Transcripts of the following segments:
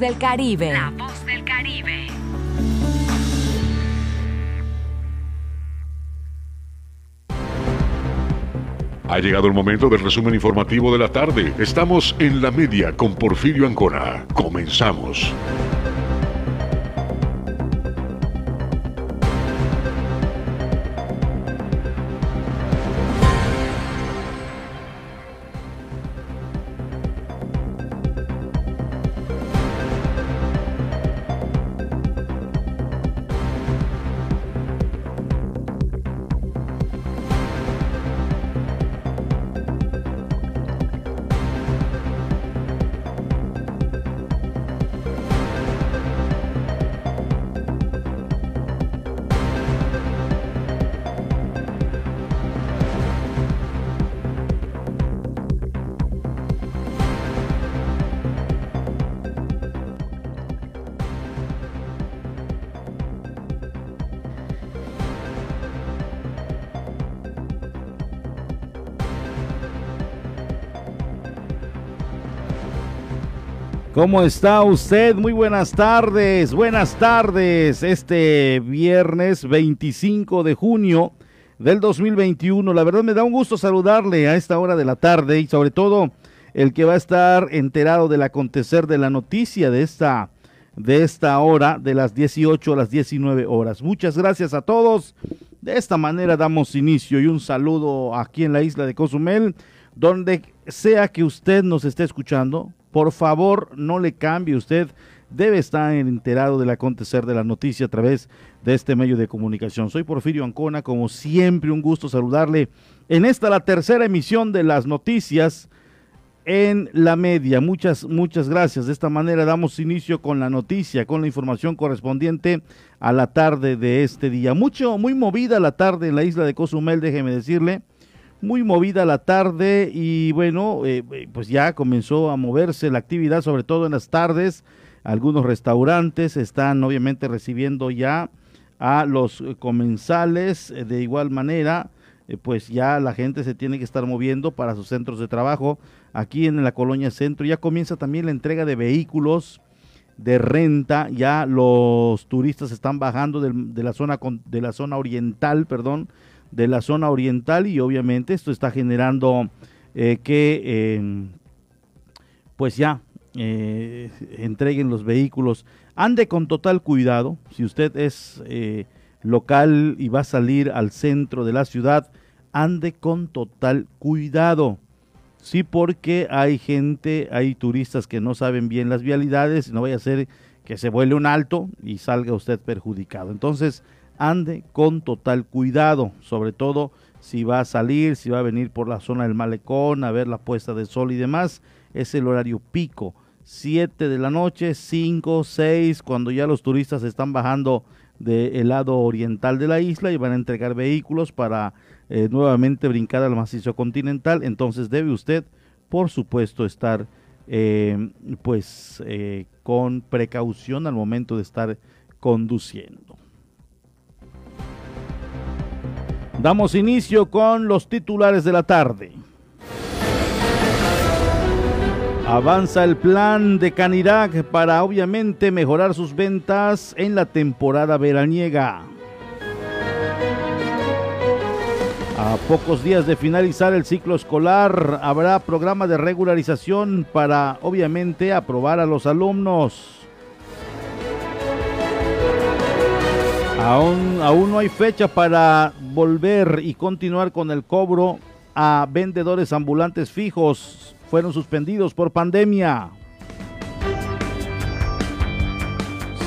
del Caribe. La voz del Caribe. Ha llegado el momento del resumen informativo de la tarde. Estamos en la media con Porfirio Ancona. Comenzamos. ¿Cómo está usted? Muy buenas tardes, buenas tardes. Este viernes 25 de junio del 2021. La verdad me da un gusto saludarle a esta hora de la tarde y sobre todo el que va a estar enterado del acontecer de la noticia de esta de esta hora de las 18 a las 19 horas. Muchas gracias a todos. De esta manera damos inicio y un saludo aquí en la isla de Cozumel, donde sea que usted nos esté escuchando, por favor, no le cambie usted. Debe estar enterado del acontecer de la noticia a través de este medio de comunicación. Soy Porfirio Ancona, como siempre, un gusto saludarle en esta la tercera emisión de las noticias en la media. Muchas, muchas gracias. De esta manera damos inicio con la noticia, con la información correspondiente a la tarde de este día. Mucho, muy movida la tarde en la isla de Cozumel, déjeme decirle muy movida la tarde y bueno, eh, eh, pues ya comenzó a moverse la actividad, sobre todo en las tardes. Algunos restaurantes están obviamente recibiendo ya a los comensales. Eh, de igual manera, pues ya la gente se tiene que estar moviendo para sus centros de trabajo. Aquí en la colonia centro ya comienza también la entrega de vehículos de renta. Ya los turistas están bajando de, la zona de la zona oriental, perdón, de la zona oriental y obviamente esto está generando eh, que em, pues ya eh, entreguen los vehículos. Ande con total cuidado, si usted es eh, local y va a salir al centro de la ciudad, ande con total cuidado. Sí, porque hay gente, hay turistas que no saben bien las vialidades, no vaya a ser que se vuele un alto y salga usted perjudicado. Entonces, ande con total cuidado, sobre todo si va a salir, si va a venir por la zona del malecón a ver la puesta de sol y demás, es el horario pico, 7 de la noche, 5, 6, cuando ya los turistas están bajando del lado oriental de la isla y van a entregar vehículos para eh, nuevamente brincar al macizo continental, entonces debe usted, por supuesto, estar eh, pues eh, con precaución al momento de estar conduciendo. Damos inicio con los titulares de la tarde. Avanza el plan de Canirac para obviamente mejorar sus ventas en la temporada veraniega. A pocos días de finalizar el ciclo escolar, habrá programa de regularización para obviamente aprobar a los alumnos. Aún, no hay fecha para volver y continuar con el cobro a vendedores ambulantes fijos. Fueron suspendidos por pandemia.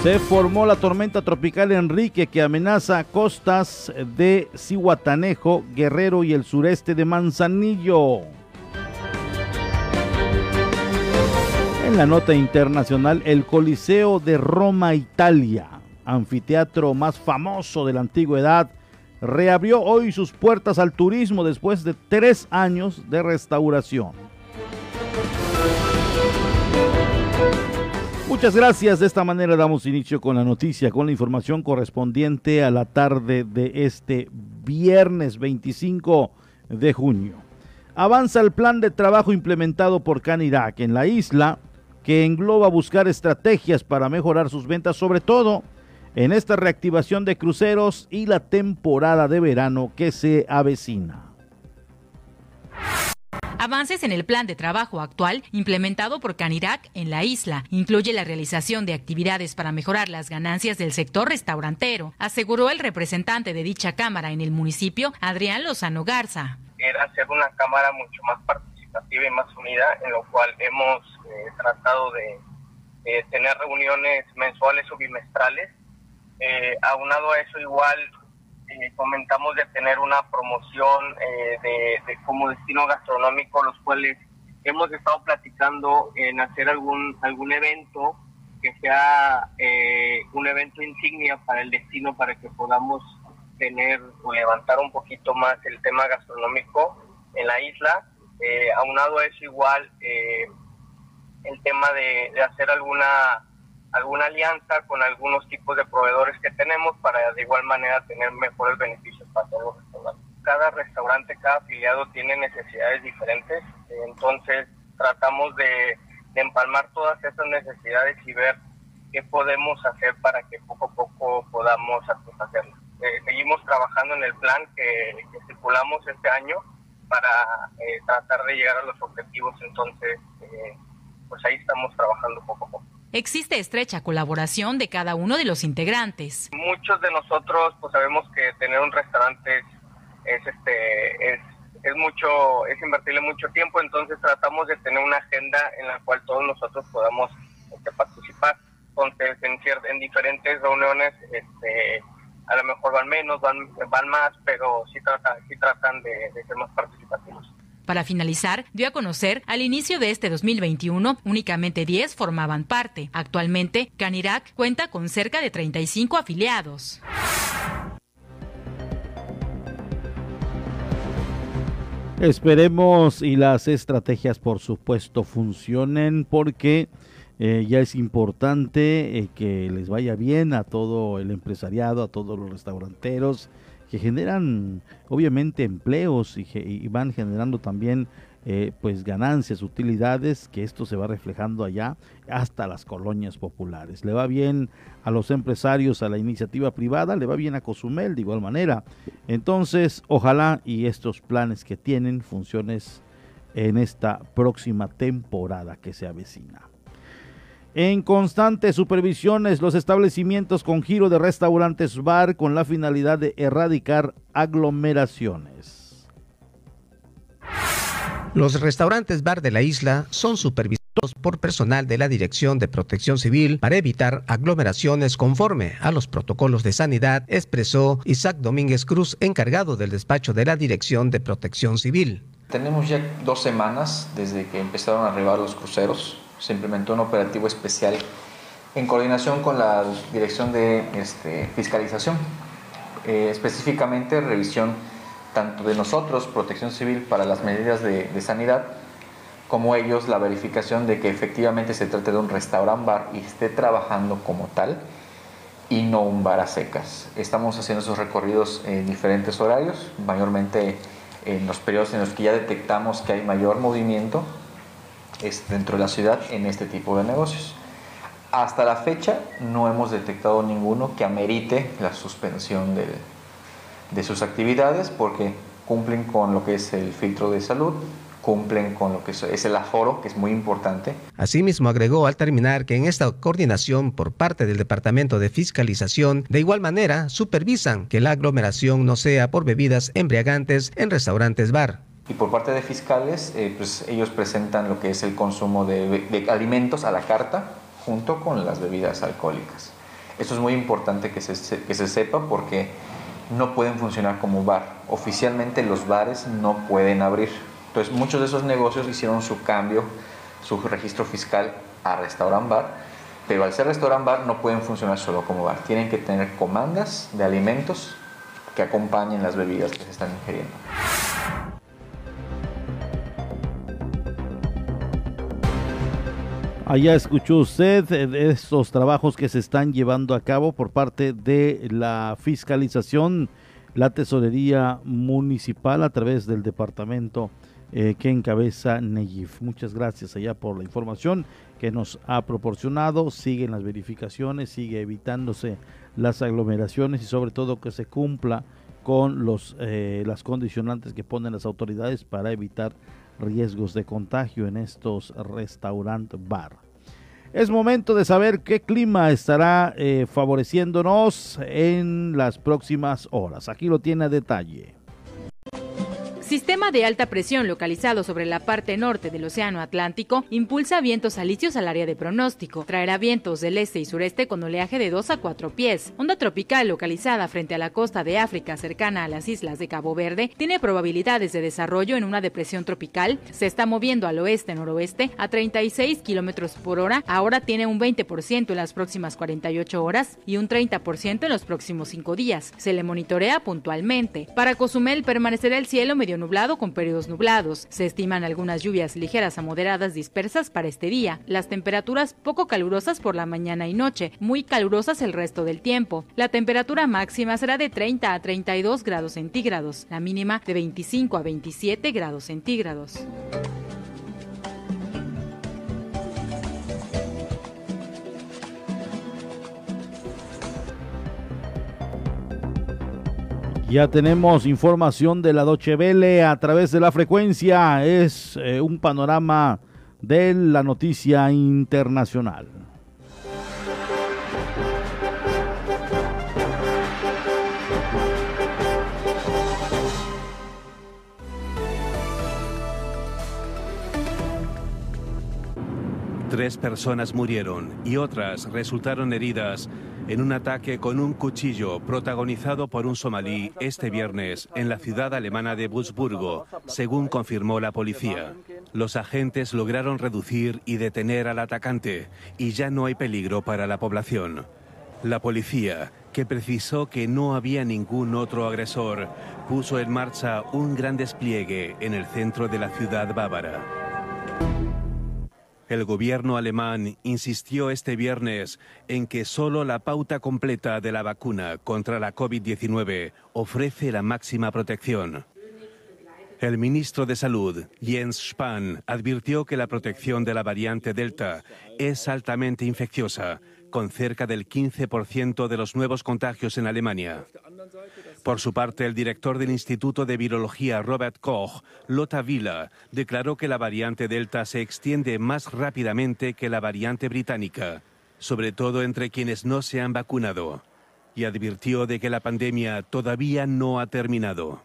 Se formó la tormenta tropical Enrique que amenaza costas de Cihuatanejo, Guerrero y el sureste de Manzanillo. En la nota internacional, el Coliseo de Roma, Italia, anfiteatro más famoso de la antigüedad, reabrió hoy sus puertas al turismo después de tres años de restauración. Muchas gracias. De esta manera damos inicio con la noticia, con la información correspondiente a la tarde de este viernes 25 de junio. Avanza el plan de trabajo implementado por Canirac en la isla. que engloba buscar estrategias para mejorar sus ventas, sobre todo en esta reactivación de cruceros y la temporada de verano que se avecina. Avances en el plan de trabajo actual implementado por Canirac en la isla incluye la realización de actividades para mejorar las ganancias del sector restaurantero, aseguró el representante de dicha cámara en el municipio, Adrián Lozano Garza. Era hacer una cámara mucho más participativa y más unida, en lo cual hemos eh, tratado de tener reuniones mensuales o bimestrales. Eh, aunado a eso, igual eh, comentamos de tener una promoción eh, de, como destino gastronómico, los cuales hemos estado platicando en hacer algún algún evento que sea eh, un evento insignia para el destino para que podamos tener o levantar un poquito más el tema gastronómico en la isla. aunado a eso igual el tema de hacer alguna alguna alianza con algunos tipos de proveedores que tenemos para de igual manera tener mejores beneficios para todos los restaurantes. Cada restaurante, cada afiliado tiene necesidades diferentes, entonces tratamos de, empalmar todas esas necesidades y ver qué podemos hacer para que poco a poco podamos satisfacerlas. Eh, seguimos trabajando en el plan que, estipulamos este año para eh, tratar de llegar a los objetivos, entonces eh, pues ahí estamos trabajando poco a poco existe estrecha colaboración de cada uno de los integrantes. Muchos de nosotros pues sabemos que tener un restaurante es, este es, mucho es invertirle mucho tiempo, entonces tratamos de tener una agenda en la cual todos nosotros podamos este, participar. Entonces en, en diferentes reuniones este a lo mejor van menos, van, van más, pero sí tratan, sí tratan de ser más participativos. Para finalizar, dio a conocer al inicio de este 2021 únicamente 10 formaban parte. Actualmente, Canirac cuenta con cerca de 35 afiliados. Esperemos y las estrategias por supuesto funcionen porque eh, ya es importante eh, que les vaya bien a todo el empresariado, a todos los restauranteros, que generan obviamente empleos y, van generando también eh, pues ganancias, utilidades, que esto se va reflejando allá hasta las colonias populares. Le va bien a los empresarios, a la iniciativa privada, le va bien a Cozumel de igual manera. Entonces, ojalá y estos planes que tienen funciones en esta próxima temporada que se avecina en constantes supervisiones los establecimientos con giro de restaurantes bar con la finalidad de erradicar aglomeraciones. Los restaurantes bar de la isla son supervisados por personal de la Dirección de Protección Civil para evitar aglomeraciones conforme a los protocolos de sanidad, expresó Isaac Domínguez Cruz, encargado del despacho de la Dirección de Protección Civil. Tenemos ya dos semanas desde que empezaron a arribar los cruceros se implementó un operativo especial en coordinación con la Dirección de este, Fiscalización, eh, específicamente revisión tanto de nosotros, Protección Civil, para las medidas de, sanidad, como ellos la verificación de que efectivamente se trate de un restaurant bar y esté trabajando como tal y no un bar a secas. Estamos haciendo esos recorridos en diferentes horarios, mayormente en los periodos en los que ya detectamos que hay mayor movimiento dentro de la ciudad en este tipo de negocios. Hasta la fecha no hemos detectado ninguno que amerite la suspensión de sus actividades porque cumplen con lo que es el filtro de salud, cumplen con lo que es el aforo, que es muy importante. Asimismo, agregó al terminar que en esta coordinación por parte del Departamento de Fiscalización, de igual manera, supervisan que la aglomeración no sea por bebidas embriagantes en restaurantes bar. Y por parte de fiscales, eh, pues ellos presentan lo que es el consumo de, alimentos a la carta junto con las bebidas alcohólicas. Eso es muy importante que se, que se sepa porque no pueden funcionar como bar. Oficialmente los bares no pueden abrir. Entonces muchos de esos negocios hicieron su cambio, su registro fiscal a restaurant bar, pero al ser restaurant bar no pueden funcionar solo como bar. Tienen que tener comandas de alimentos que acompañen las bebidas que se están ingiriendo. Allá escuchó usted de estos trabajos que se están llevando a cabo por parte de la fiscalización, la tesorería municipal a través del departamento eh, que encabeza Neyif. Muchas gracias allá por la información que nos ha proporcionado. Siguen las verificaciones, sigue evitándose las aglomeraciones y sobre todo que se cumpla con los, eh, las condicionantes que ponen las autoridades para evitar riesgos de contagio en estos restaurant bar. Es momento de saber qué clima estará eh, favoreciéndonos en las próximas horas. Aquí lo tiene a detalle. Sistema de alta presión localizado sobre la parte norte del Océano Atlántico impulsa vientos alisios al área de pronóstico. Traerá vientos del este y sureste con oleaje de 2 a 4 pies. Onda tropical localizada frente a la costa de África cercana a las islas de Cabo Verde tiene probabilidades de desarrollo en una depresión tropical. Se está moviendo al oeste-noroeste a 36 kilómetros por hora. Ahora tiene un 20% en las próximas 48 horas y un 30% en los próximos 5 días. Se le monitorea puntualmente. Para Cozumel permanecerá el cielo medio nublado con periodos nublados. Se estiman algunas lluvias ligeras a moderadas dispersas para este día. Las temperaturas poco calurosas por la mañana y noche, muy calurosas el resto del tiempo. La temperatura máxima será de 30 a 32 grados centígrados, la mínima de 25 a 27 grados centígrados. Ya tenemos información de la Doche Vele a través de la frecuencia. Es eh, un panorama de la noticia internacional. Tres personas murieron y otras resultaron heridas en un ataque con un cuchillo protagonizado por un somalí este viernes en la ciudad alemana de Würzburgo, según confirmó la policía. Los agentes lograron reducir y detener al atacante y ya no hay peligro para la población. La policía, que precisó que no había ningún otro agresor, puso en marcha un gran despliegue en el centro de la ciudad bávara. El gobierno alemán insistió este viernes en que solo la pauta completa de la vacuna contra la COVID-19 ofrece la máxima protección. El ministro de Salud, Jens Spahn, advirtió que la protección de la variante Delta es altamente infecciosa, con cerca del 15% de los nuevos contagios en Alemania. Por su parte, el director del Instituto de Virología, Robert Koch, Lotta Vila, declaró que la variante Delta se extiende más rápidamente que la variante británica, sobre todo entre quienes no se han vacunado, y advirtió de que la pandemia todavía no ha terminado.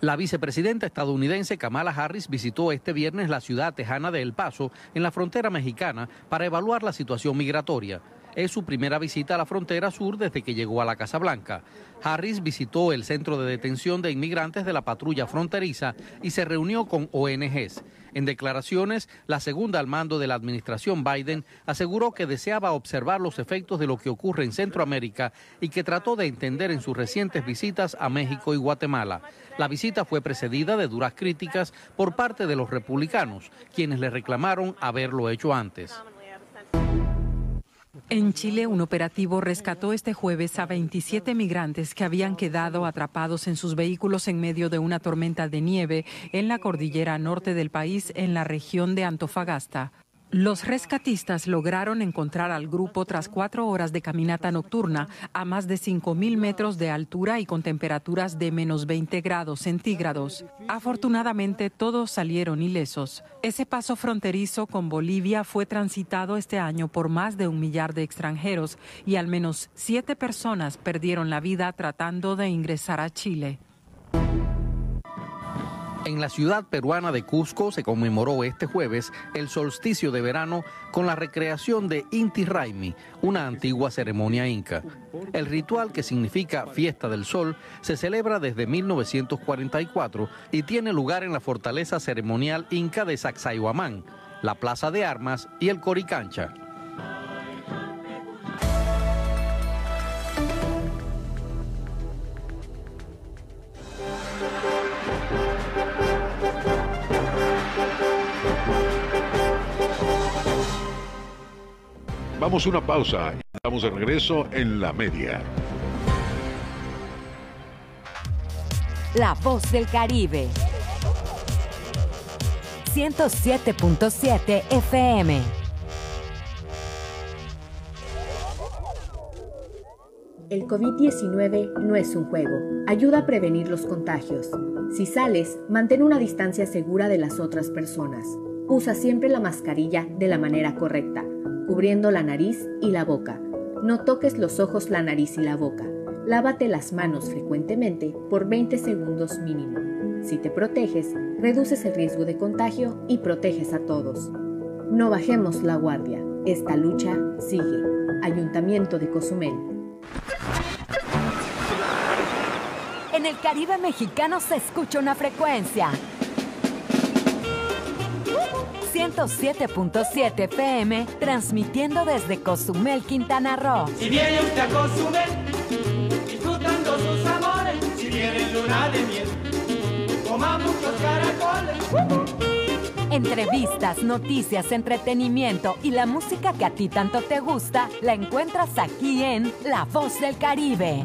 La vicepresidenta estadounidense Kamala Harris visitó este viernes la ciudad tejana de El Paso, en la frontera mexicana, para evaluar la situación migratoria. Es su primera visita a la frontera sur desde que llegó a la Casa Blanca. Harris visitó el centro de detención de inmigrantes de la patrulla fronteriza y se reunió con ONGs. En declaraciones, la segunda al mando de la administración Biden aseguró que deseaba observar los efectos de lo que ocurre en Centroamérica y que trató de entender en sus recientes visitas a México y Guatemala. La visita fue precedida de duras críticas por parte de los republicanos, quienes le reclamaron haberlo hecho antes. En Chile, un operativo rescató este jueves a 27 migrantes que habían quedado atrapados en sus vehículos en medio de una tormenta de nieve en la cordillera norte del país, en la región de Antofagasta. Los rescatistas lograron encontrar al grupo tras cuatro horas de caminata nocturna a más de 5.000 metros de altura y con temperaturas de menos 20 grados centígrados. Afortunadamente todos salieron ilesos. Ese paso fronterizo con Bolivia fue transitado este año por más de un millar de extranjeros y al menos siete personas perdieron la vida tratando de ingresar a Chile. En la ciudad peruana de Cusco se conmemoró este jueves el solsticio de verano con la recreación de Inti Raimi, una antigua ceremonia inca. El ritual que significa fiesta del sol se celebra desde 1944 y tiene lugar en la fortaleza ceremonial inca de Sacsayhuamán, la plaza de armas y el Coricancha. Vamos a una pausa y estamos de regreso en la media. la voz del Caribe. 107.7 FM. El COVID-19 no es un juego. Ayuda a prevenir los contagios. Si sales, mantén una distancia segura de las otras personas. Usa siempre la mascarilla de la manera correcta, cubriendo la nariz y la boca. No toques los ojos, la nariz y la boca. Lávate las manos frecuentemente por 20 segundos mínimo. Si te proteges, reduces el riesgo de contagio y proteges a todos. No bajemos la guardia. Esta lucha sigue. Ayuntamiento de Cozumel. En el Caribe mexicano se escucha una frecuencia. 107.7 FM, transmitiendo desde Cozumel, Quintana Roo. Si viene usted a Cozumel, disfrutando sus amores, si viene luna de miel, coma muchos caracoles. Entrevistas, noticias, entretenimiento y la música que a ti tanto te gusta, la encuentras aquí en La Voz del Caribe.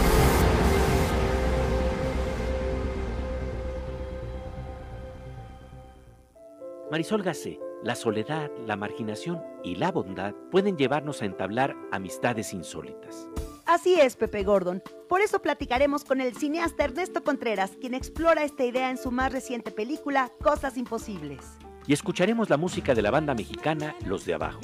Marisol Gacé, la soledad, la marginación y la bondad pueden llevarnos a entablar amistades insólitas. Así es, Pepe Gordon. Por eso platicaremos con el cineasta Ernesto Contreras, quien explora esta idea en su más reciente película, Cosas Imposibles. Y escucharemos la música de la banda mexicana Los de Abajo.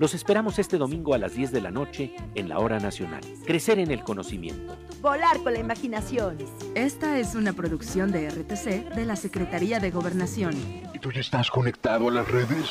Los esperamos este domingo a las 10 de la noche en la Hora Nacional. Crecer en el conocimiento. Volar con la imaginación. Esta es una producción de RTC de la Secretaría de Gobernación. ¿Y tú ya estás conectado a las redes?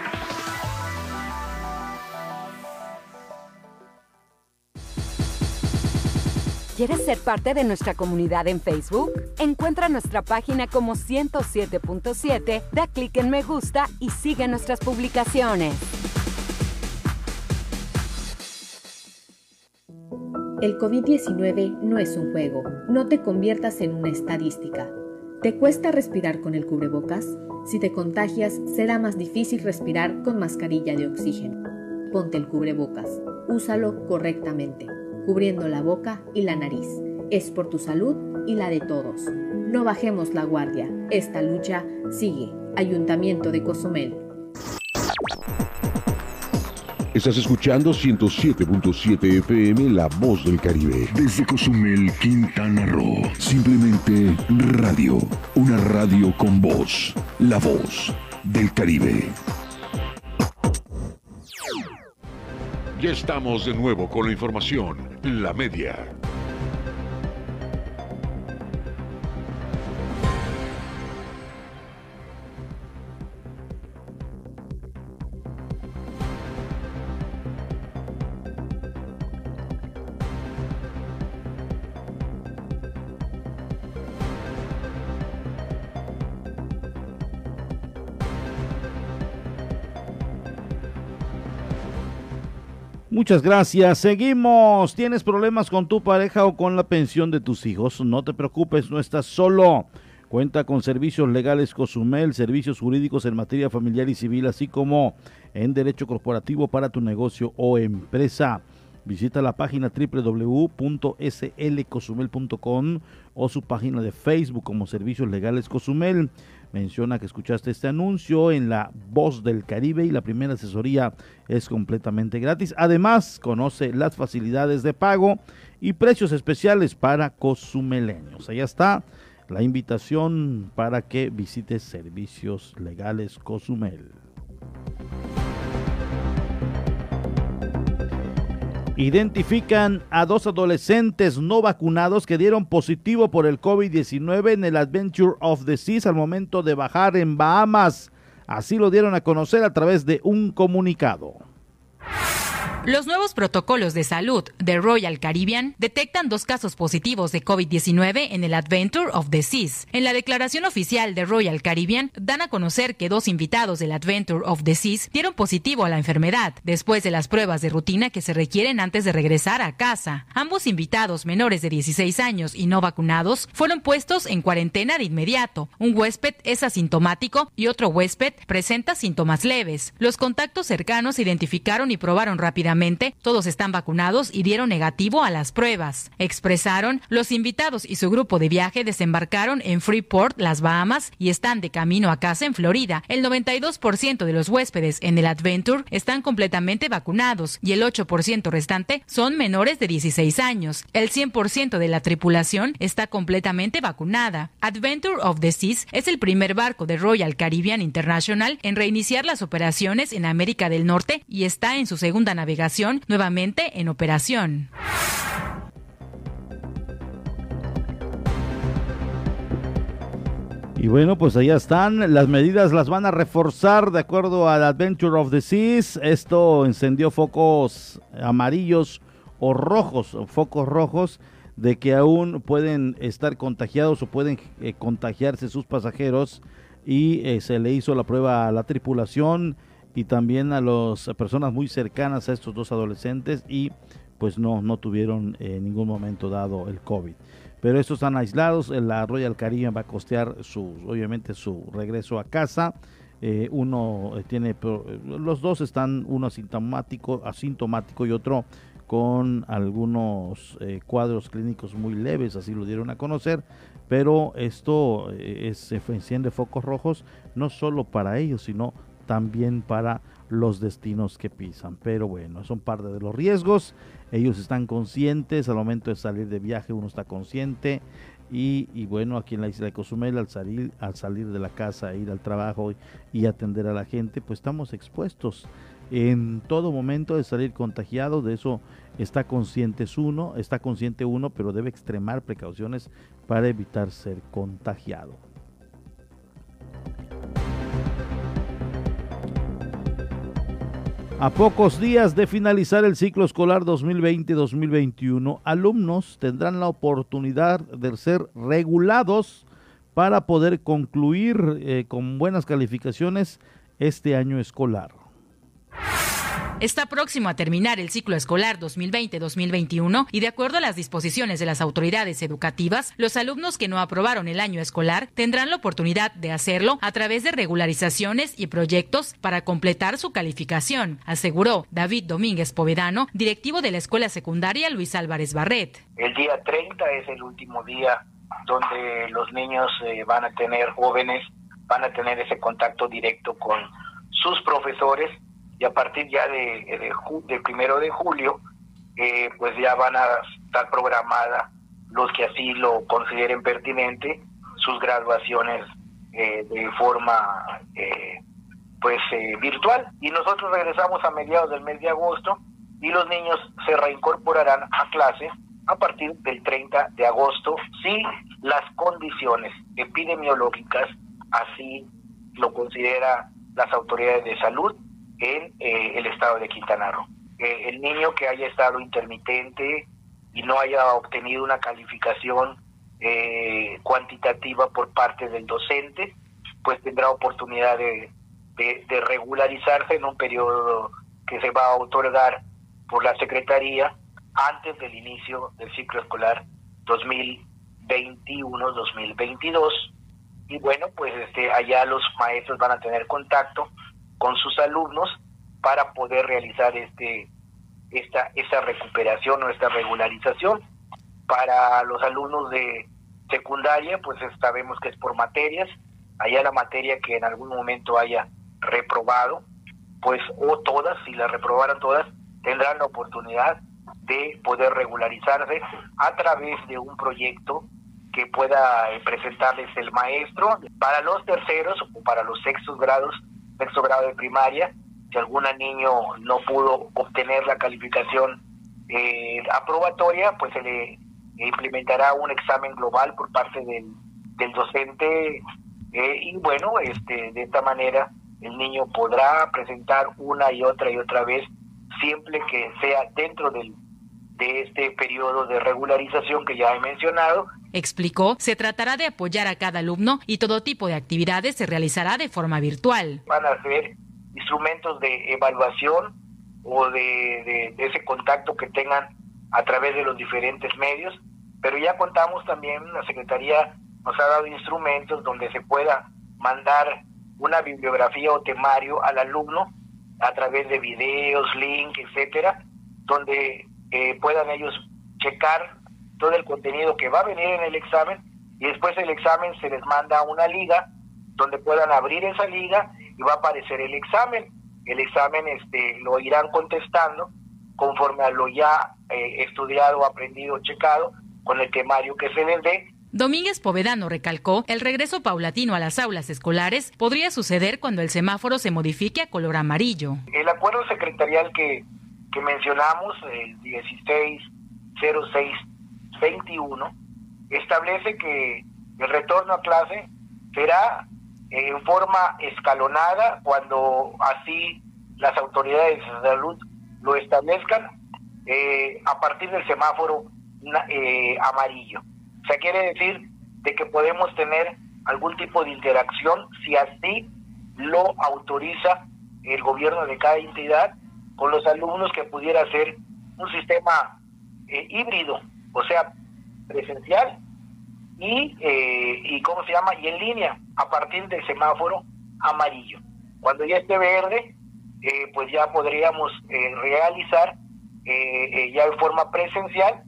¿Quieres ser parte de nuestra comunidad en Facebook? Encuentra nuestra página como 107.7, da clic en me gusta y sigue nuestras publicaciones. El COVID-19 no es un juego. No te conviertas en una estadística. ¿Te cuesta respirar con el cubrebocas? Si te contagias, será más difícil respirar con mascarilla de oxígeno. Ponte el cubrebocas. Úsalo correctamente cubriendo la boca y la nariz. Es por tu salud y la de todos. No bajemos la guardia. Esta lucha sigue. Ayuntamiento de Cozumel. Estás escuchando 107.7 FM La Voz del Caribe. Desde Cozumel, Quintana Roo. Simplemente radio. Una radio con voz. La Voz del Caribe. Ya estamos de nuevo con la información, la media. Muchas gracias. Seguimos. ¿Tienes problemas con tu pareja o con la pensión de tus hijos? No te preocupes, no estás solo. Cuenta con servicios legales Cozumel, servicios jurídicos en materia familiar y civil, así como en derecho corporativo para tu negocio o empresa. Visita la página www.slcozumel.com o su página de Facebook como Servicios Legales Cozumel. Menciona que escuchaste este anuncio en la Voz del Caribe y la primera asesoría es completamente gratis. Además, conoce las facilidades de pago y precios especiales para cozumeleños. Allá está la invitación para que visites Servicios Legales Cozumel. Identifican a dos adolescentes no vacunados que dieron positivo por el COVID-19 en el Adventure of the Seas al momento de bajar en Bahamas. Así lo dieron a conocer a través de un comunicado. Los nuevos protocolos de salud de Royal Caribbean detectan dos casos positivos de COVID-19 en el Adventure of the Seas. En la declaración oficial de Royal Caribbean dan a conocer que dos invitados del Adventure of the Seas dieron positivo a la enfermedad después de las pruebas de rutina que se requieren antes de regresar a casa. Ambos invitados menores de 16 años y no vacunados fueron puestos en cuarentena de inmediato. Un huésped es asintomático y otro huésped presenta síntomas leves. Los contactos cercanos identificaron y probaron rápidamente todos están vacunados y dieron negativo a las pruebas. Expresaron, los invitados y su grupo de viaje desembarcaron en Freeport, las Bahamas, y están de camino a casa en Florida. El 92% de los huéspedes en el Adventure están completamente vacunados y el 8% restante son menores de 16 años. El 100% de la tripulación está completamente vacunada. Adventure of the Seas es el primer barco de Royal Caribbean International en reiniciar las operaciones en América del Norte y está en su segunda navegación nuevamente en operación. Y bueno, pues allá están. Las medidas las van a reforzar de acuerdo al Adventure of the Seas. Esto encendió focos amarillos o rojos, focos rojos, de que aún pueden estar contagiados o pueden eh, contagiarse sus pasajeros. Y eh, se le hizo la prueba a la tripulación y también a las personas muy cercanas a estos dos adolescentes y pues no, no tuvieron en ningún momento dado el COVID. Pero estos están aislados, la Royal Caribbean va a costear su, obviamente su regreso a casa. Eh, uno eh, tiene, los dos están, uno asintomático, asintomático y otro con algunos eh, cuadros clínicos muy leves, así lo dieron a conocer, pero esto es, se enciende focos rojos no solo para ellos, sino también para los destinos que pisan. Pero bueno, son parte de los riesgos. Ellos están conscientes al momento de salir de viaje, uno está consciente. Y, bueno, aquí en la isla de Cozumel, al salir, al salir de la casa, ir al trabajo y, atender a la gente, pues estamos expuestos en todo momento de salir contagiado. De eso está consciente uno, está consciente uno, pero debe extremar precauciones para evitar ser contagiado. A pocos días de finalizar el ciclo escolar 2020-2021, alumnos tendrán la oportunidad de ser regulados para poder concluir eh, con buenas calificaciones este año escolar está próximo a terminar el ciclo escolar 2020-2021 y de acuerdo a las disposiciones de las autoridades educativas, los alumnos que no aprobaron el año escolar tendrán la oportunidad de hacerlo a través de regularizaciones y proyectos para completar su calificación, aseguró David Domínguez Povedano, directivo de la Escuela Secundaria Luis Álvarez Barret. El día 30 es el último día donde los niños eh, van a tener jóvenes, van a tener ese contacto directo con sus profesores y a partir ya de, de del primero de julio, eh, pues ya van a estar programadas los que así lo consideren pertinente, sus graduaciones eh, de forma eh, pues virtual. Y nosotros regresamos a mediados del mes de agosto y los niños se reincorporarán a clase a partir del 30 de agosto si las condiciones epidemiológicas así lo considera las autoridades de salud en eh, el estado de Quintana Roo. el niño que haya estado intermitente y no haya obtenido una calificación eh, cuantitativa por parte del docente, pues tendrá oportunidad de, regularizarse en un periodo que se va a otorgar por la Secretaría antes del inicio del ciclo escolar 2021-2022. Y bueno, pues este, allá los maestros van a tener contacto con sus alumnos para poder realizar este esta esa recuperación o esta regularización. Para los alumnos de secundaria, pues sabemos que es por materias. Allá la materia que en algún momento haya reprobado, pues o todas, si la reprobaran todas, tendrán la oportunidad de poder regularizarse a través de un proyecto que pueda presentarles el maestro. Para los terceros o para los sextos grados, sexto grado de primaria, si algún niño no pudo obtener la calificación eh, aprobatoria, pues se le implementará un examen global por parte del, del docente eh, y bueno, este, de esta manera el niño podrá presentar una y otra y otra vez siempre que sea dentro del, de este periodo de regularización que ya he mencionado. Explicó, se tratará de apoyar a cada alumno y todo tipo de actividades se realizará de forma virtual. Van a ser instrumentos de evaluación o de, de ese contacto que tengan a través de los diferentes medios, pero ya contamos también, la Secretaría nos ha dado instrumentos donde se pueda mandar una bibliografía o temario al alumno a través de videos, links, etcétera, donde eh, puedan ellos checar todo el contenido que va a venir en el examen y después el examen se les manda a una liga donde puedan abrir esa liga y va a aparecer el examen. El examen este lo irán contestando conforme a lo ya eh, estudiado, aprendido, checado con el temario que se les dé Domínguez Povedano recalcó, el regreso paulatino a las aulas escolares podría suceder cuando el semáforo se modifique a color amarillo. El acuerdo secretarial que, que mencionamos, el 160621, establece que el retorno a clase será en forma escalonada cuando así las autoridades de salud lo establezcan eh, a partir del semáforo eh, amarillo. O sea, quiere decir de que podemos tener algún tipo de interacción si así lo autoriza el gobierno de cada entidad con los alumnos que pudiera ser un sistema eh, híbrido, o sea, presencial y, eh, y cómo se llama y en línea a partir del semáforo amarillo. Cuando ya esté verde, eh, pues ya podríamos realizar ya de forma presencial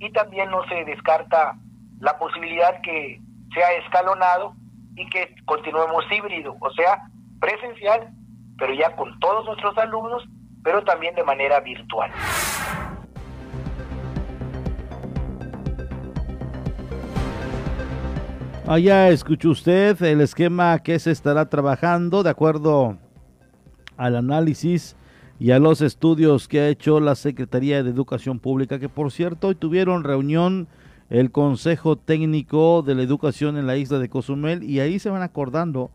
y también no se descarta la posibilidad que sea escalonado y que continuemos híbrido, o sea, presencial, pero ya con todos nuestros alumnos, pero también de manera virtual. Allá escuchó usted el esquema que se estará trabajando de acuerdo al análisis y a los estudios que ha hecho la Secretaría de Educación Pública, que por cierto hoy tuvieron reunión el Consejo Técnico de la Educación en la isla de Cozumel y ahí se van acordando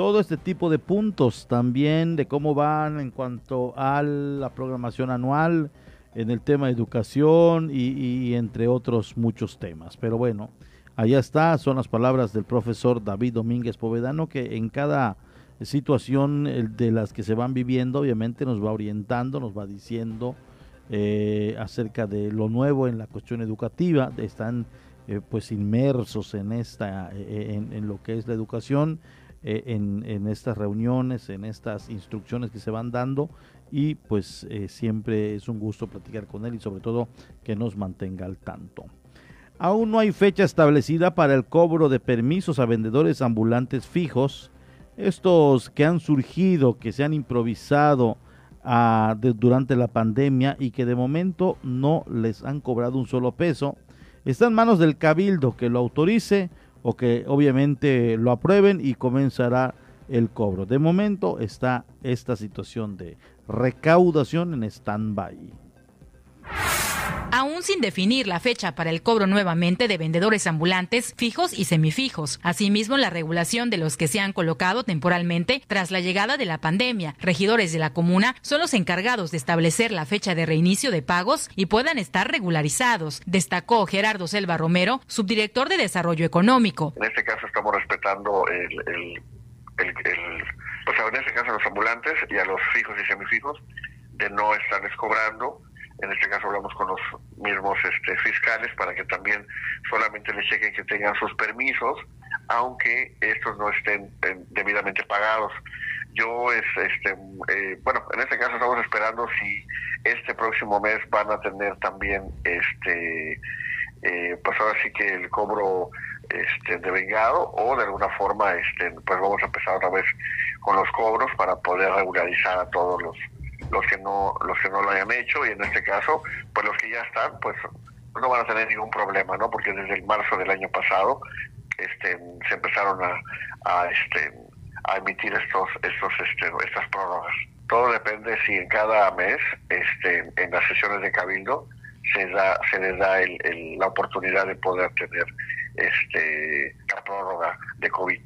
todo este tipo de puntos también de cómo van en cuanto a la programación anual en el tema de educación y, entre otros muchos temas. Pero bueno, allá está, son las palabras del profesor David Domínguez Povedano que en cada situación de las que se van viviendo obviamente nos va orientando, nos va diciendo eh, acerca de lo nuevo en la cuestión educativa, están eh, pues inmersos en esta, eh, en, lo que es la educación, en, en, estas reuniones, en estas instrucciones que se van dando y pues siempre es un gusto platicar con él y sobre todo que nos mantenga al tanto. Aún no hay fecha establecida para el cobro de permisos a vendedores ambulantes fijos, estos que han surgido, que se han improvisado, durante la pandemia y que de momento no les han cobrado un solo peso. Está en manos del cabildo que lo autorice o que obviamente lo aprueben y comenzará el cobro. De momento está esta situación de recaudación en stand-by aún sin definir la fecha para el cobro nuevamente de vendedores ambulantes fijos y semifijos. Asimismo, la regulación de los que se han colocado temporalmente tras la llegada de la pandemia. Regidores de la comuna son los encargados de establecer la fecha de reinicio de pagos y puedan estar regularizados, destacó Gerardo Selva Romero, subdirector de Desarrollo Económico. En este caso estamos respetando el, el, el, sea, en este caso a los ambulantes y a los fijos y semifijos de no estarles cobrando en este caso hablamos con los mismos este, fiscales para que también solamente les chequen que tengan sus permisos, aunque estos no estén eh, debidamente pagados. Yo, es, este, eh, bueno, en este caso estamos esperando si este próximo mes van a tener también, este, eh, pues ahora sí que el cobro este, de vengado o de alguna forma, este, pues vamos a empezar otra vez con los cobros para poder regularizar a todos los los que no los que no lo hayan hecho y en este caso pues los que ya están pues no van a tener ningún problema no porque desde el marzo del año pasado este se empezaron a, este a emitir estos estos este, estas prórrogas. Todo depende si en cada mes este en las sesiones de cabildo se da se les da el, la oportunidad de poder tener este la prórroga de covid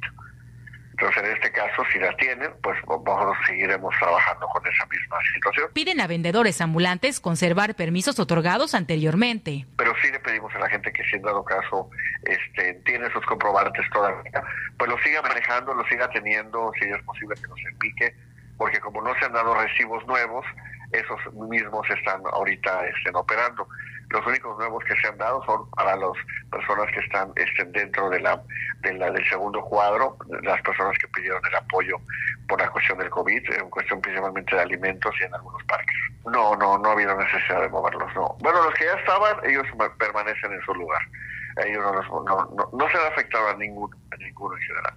entonces, en este caso, si la tienen, pues vamos, seguiremos trabajando con esa misma situación. Piden a vendedores ambulantes conservar permisos otorgados anteriormente. Pero sí le pedimos a la gente que, si en dado caso este, tiene sus comprobantes todavía, pues lo siga manejando, lo siga teniendo, si es posible que nos envique, porque como no se han dado recibos nuevos, esos mismos están ahorita estén operando. Los únicos nuevos que se han dado son para las personas que están estén dentro de la, de la, del segundo cuadro, las personas que pidieron el apoyo por la cuestión del COVID, en cuestión principalmente de alimentos y en algunos parques. No, no, no ha habido necesidad de moverlos, no. Bueno, los que ya estaban, ellos permanecen en su lugar. Ellos no, no, no, se han afectado a ninguno, a ninguno en general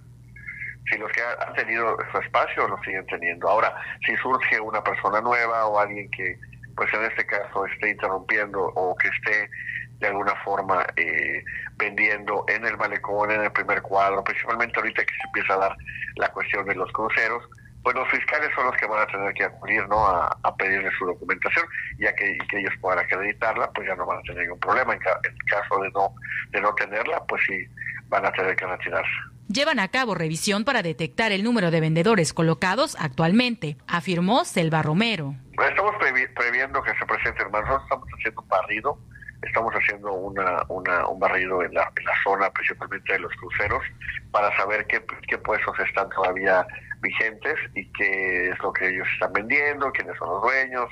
si los que han tenido su espacio lo siguen teniendo. Ahora, si surge una persona nueva o alguien que pues en este caso esté interrumpiendo o que esté de alguna forma eh, vendiendo en el malecón, en el primer cuadro, principalmente ahorita que se empieza a dar la cuestión de los cruceros, pues los fiscales son los que van a tener que acudir ¿no? a, pedirle su documentación, ya que, que ellos puedan acreditarla, pues ya no van a tener ningún problema. En, en caso de no, de no tenerla, pues sí van a tener que retirarse llevan a cabo revisión para detectar el número de vendedores colocados actualmente, afirmó Selva Romero. Estamos previendo que se presenten más. Estamos haciendo un barrido, estamos haciendo una, un barrido en la, en la zona, principalmente de los cruceros, para saber qué, qué puestos están todavía vigentes y qué es lo que ellos están vendiendo, quiénes son los dueños,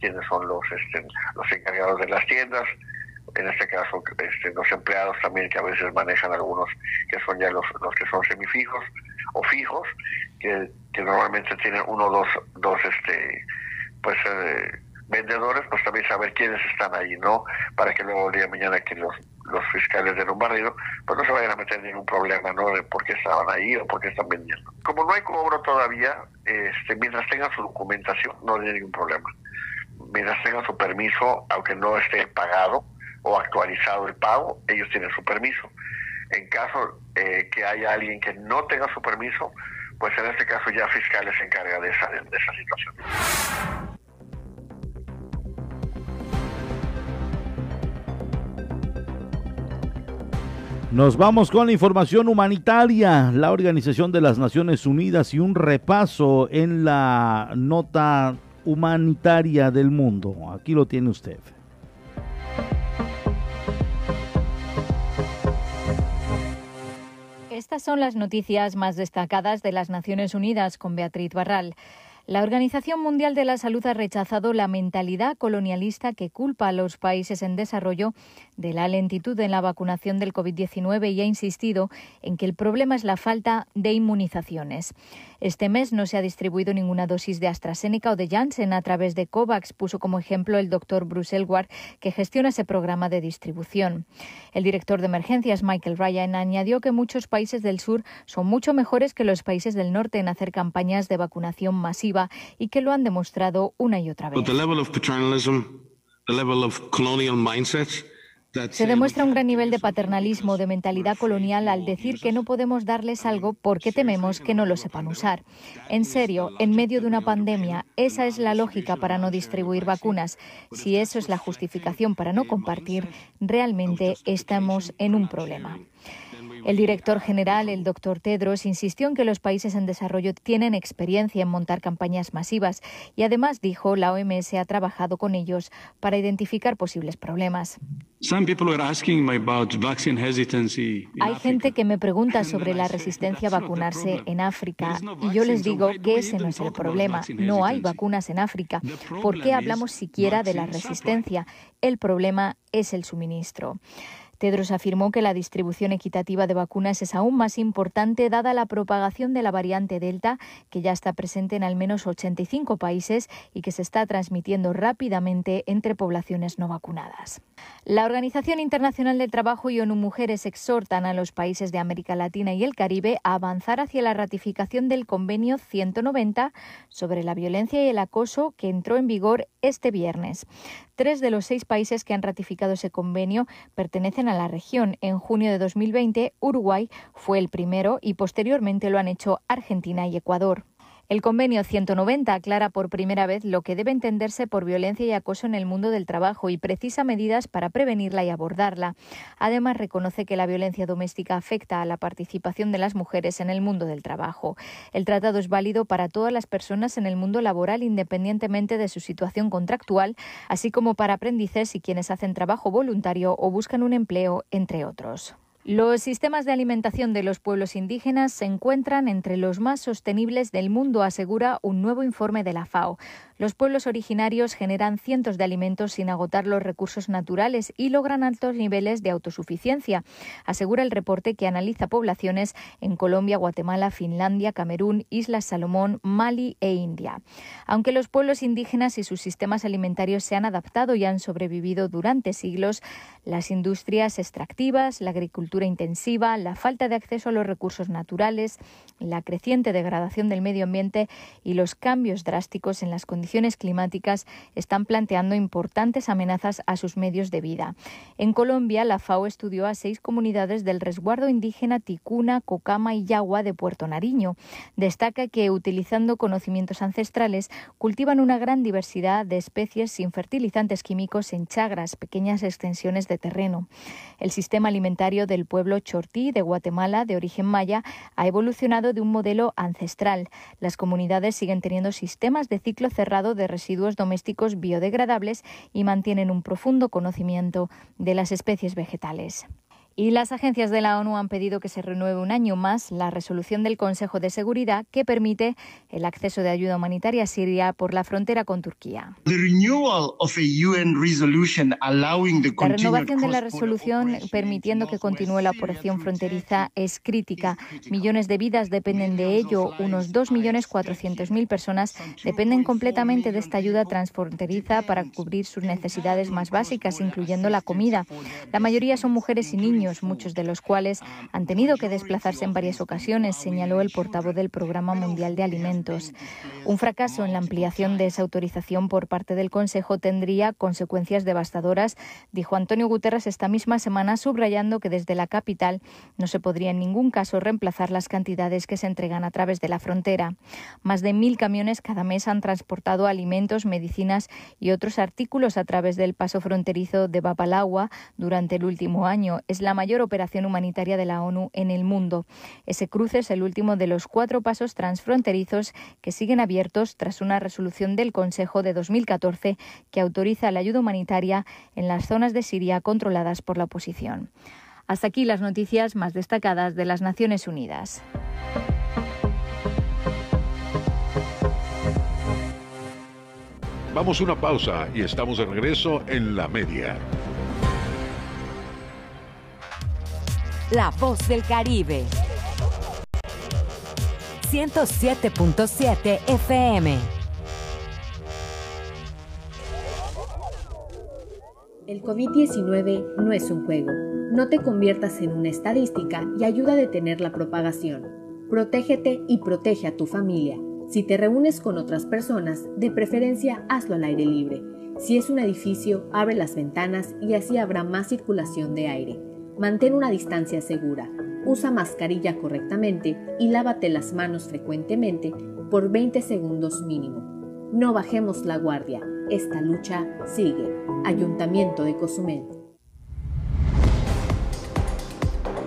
quiénes son los, este, los encargados de las tiendas en este caso este, los empleados también que a veces manejan algunos que son ya los, los que son semifijos o fijos que, normalmente tienen uno o dos, dos este pues eh, vendedores pues también saber quiénes están ahí no para que luego el día de mañana que los los fiscales de un barrido, pues no se vayan a meter ningún problema, ¿no? De por qué estaban ahí o por qué están vendiendo. Como no hay cobro todavía, este, mientras tengan su documentación, no hay ningún problema. Mientras tengan su permiso, aunque no esté pagado, o actualizado el pago, ellos tienen su permiso. En caso eh, que haya alguien que no tenga su permiso, pues en este caso ya fiscales se encarga de esa, de esa situación. Nos vamos con la información humanitaria, la Organización de las Naciones Unidas y un repaso en la nota humanitaria del mundo. Aquí lo tiene usted. Estas son las noticias más destacadas de las Naciones Unidas con Beatriz Barral. La Organización Mundial de la Salud ha rechazado la mentalidad colonialista que culpa a los países en desarrollo de la lentitud en la vacunación del COVID-19 y ha insistido en que el problema es la falta de inmunizaciones. Este mes no se ha distribuido ninguna dosis de AstraZeneca o de Janssen a través de COVAX, puso como ejemplo el doctor Bruce Elward, que gestiona ese programa de distribución. El director de emergencias, Michael Ryan, añadió que muchos países del sur son mucho mejores que los países del norte en hacer campañas de vacunación masiva y que lo han demostrado una y otra vez. Se demuestra un gran nivel de paternalismo, de mentalidad colonial al decir que no podemos darles algo porque tememos que no lo sepan usar. En serio, en medio de una pandemia, esa es la lógica para no distribuir vacunas. Si eso es la justificación para no compartir, realmente estamos en un problema. El director general, el doctor Tedros, insistió en que los países en desarrollo tienen experiencia en montar campañas masivas y además dijo la OMS ha trabajado con ellos para identificar posibles problemas. Hay gente que me pregunta sobre la resistencia a vacunarse en África y yo les digo que ese no es el problema. No hay vacunas en África. ¿Por qué hablamos siquiera de la resistencia? El problema es el suministro. Tedros afirmó que la distribución equitativa de vacunas es aún más importante dada la propagación de la variante Delta, que ya está presente en al menos 85 países y que se está transmitiendo rápidamente entre poblaciones no vacunadas. La Organización Internacional del Trabajo y ONU Mujeres exhortan a los países de América Latina y el Caribe a avanzar hacia la ratificación del Convenio 190 sobre la violencia y el acoso que entró en vigor este viernes. Tres de los seis países que han ratificado ese convenio pertenecen a la región. En junio de 2020, Uruguay fue el primero y posteriormente lo han hecho Argentina y Ecuador. El convenio 190 aclara por primera vez lo que debe entenderse por violencia y acoso en el mundo del trabajo y precisa medidas para prevenirla y abordarla. Además, reconoce que la violencia doméstica afecta a la participación de las mujeres en el mundo del trabajo. El tratado es válido para todas las personas en el mundo laboral independientemente de su situación contractual, así como para aprendices y quienes hacen trabajo voluntario o buscan un empleo, entre otros. Los sistemas de alimentación de los pueblos indígenas se encuentran entre los más sostenibles del mundo, asegura un nuevo informe de la FAO. Los pueblos originarios generan cientos de alimentos sin agotar los recursos naturales y logran altos niveles de autosuficiencia, asegura el reporte que analiza poblaciones en Colombia, Guatemala, Finlandia, Camerún, Islas Salomón, Mali e India. Aunque los pueblos indígenas y sus sistemas alimentarios se han adaptado y han sobrevivido durante siglos, las industrias extractivas, la agricultura intensiva, la falta de acceso a los recursos naturales, la creciente degradación del medio ambiente y los cambios drásticos en las condiciones climáticas están planteando importantes amenazas a sus medios de vida. En Colombia, la FAO estudió a seis comunidades del resguardo indígena Ticuna, Cocama y Yagua de Puerto Nariño. Destaca que, utilizando conocimientos ancestrales, cultivan una gran diversidad de especies sin fertilizantes químicos en chagras, pequeñas extensiones de terreno. El sistema alimentario del pueblo Chortí de Guatemala, de origen maya, ha evolucionado de un modelo ancestral. Las comunidades siguen teniendo sistemas de ciclo cerrado de residuos domésticos biodegradables y mantienen un profundo conocimiento de las especies vegetales. Y las agencias de la ONU han pedido que se renueve un año más la resolución del Consejo de Seguridad que permite el acceso de ayuda humanitaria a Siria por la frontera con Turquía. La renovación de la resolución permitiendo que continúe la operación fronteriza es crítica. Millones de vidas dependen de ello. Unos 2.400.000 personas dependen completamente de esta ayuda transfronteriza para cubrir sus necesidades más básicas, incluyendo la comida. La mayoría son mujeres y niños muchos de los cuales han tenido que desplazarse en varias ocasiones, señaló el portavoz del Programa Mundial de Alimentos. Un fracaso en la ampliación de esa autorización por parte del Consejo tendría consecuencias devastadoras, dijo Antonio Guterres esta misma semana, subrayando que desde la capital no se podría en ningún caso reemplazar las cantidades que se entregan a través de la frontera. Más de mil camiones cada mes han transportado alimentos, medicinas y otros artículos a través del paso fronterizo de Bapalagua durante el último año. Es la mayor operación humanitaria de la ONU en el mundo. Ese cruce es el último de los cuatro pasos transfronterizos que siguen abiertos tras una resolución del Consejo de 2014 que autoriza la ayuda humanitaria en las zonas de Siria controladas por la oposición. Hasta aquí las noticias más destacadas de las Naciones Unidas. Vamos a una pausa y estamos de regreso en la media. La voz del Caribe. 107.7 FM. El COVID-19 no es un juego. No te conviertas en una estadística y ayuda a detener la propagación. Protégete y protege a tu familia. Si te reúnes con otras personas, de preferencia hazlo al aire libre. Si es un edificio, abre las ventanas y así habrá más circulación de aire. Mantén una distancia segura, usa mascarilla correctamente y lávate las manos frecuentemente por 20 segundos mínimo. No bajemos la guardia, esta lucha sigue. Ayuntamiento de Cozumel.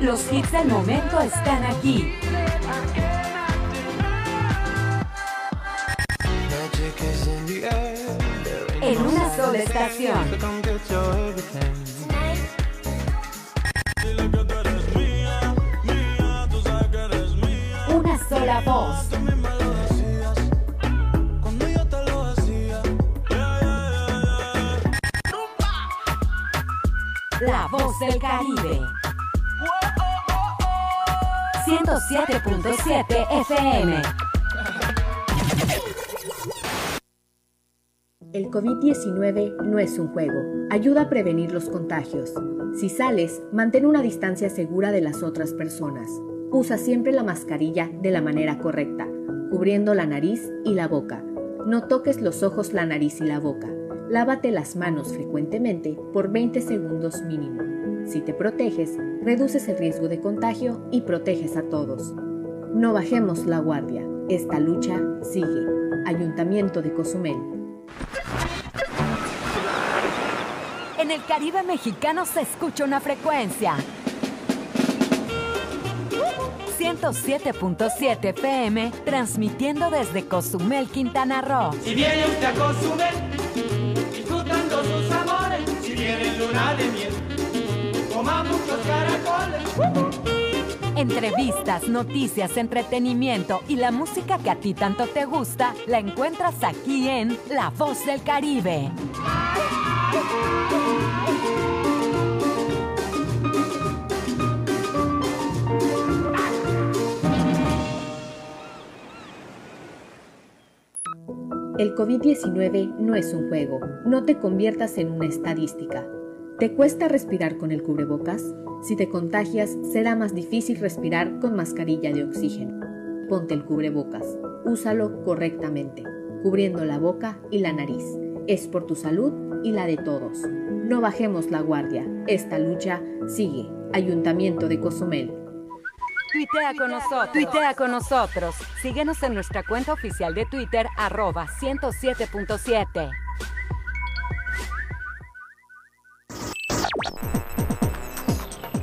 Los hits del momento están aquí. En una sola estación. Una sola voz. La voz del Caribe. 107.7 FM. El COVID-19 no es un juego. Ayuda a prevenir los contagios. Si sales, mantén una distancia segura de las otras personas. Usa siempre la mascarilla de la manera correcta, cubriendo la nariz y la boca. No toques los ojos, la nariz y la boca. Lávate las manos frecuentemente por 20 segundos mínimo. Si te proteges, reduces el riesgo de contagio y proteges a todos. No bajemos la guardia. Esta lucha sigue. Ayuntamiento de Cozumel. En el Caribe mexicano se escucha una frecuencia. 107.7 FM, transmitiendo desde Cozumel, Quintana Roo. Si viene usted a Cozumel, luna de miel, coma muchos caracoles. Entrevistas, noticias, entretenimiento y la música que a ti tanto te gusta, la encuentras aquí en La Voz del Caribe. El COVID-19 no es un juego. No te conviertas en una estadística. ¿Te cuesta respirar con el cubrebocas? Si te contagias, será más difícil respirar con mascarilla de oxígeno. Ponte el cubrebocas. Úsalo correctamente, cubriendo la boca y la nariz. Es por tu salud y la de todos. No bajemos la guardia. Esta lucha sigue. Ayuntamiento de Cozumel. Tuitea con nosotros. Con nosotros. Síguenos en nuestra cuenta oficial de Twitter, arroba 107.7.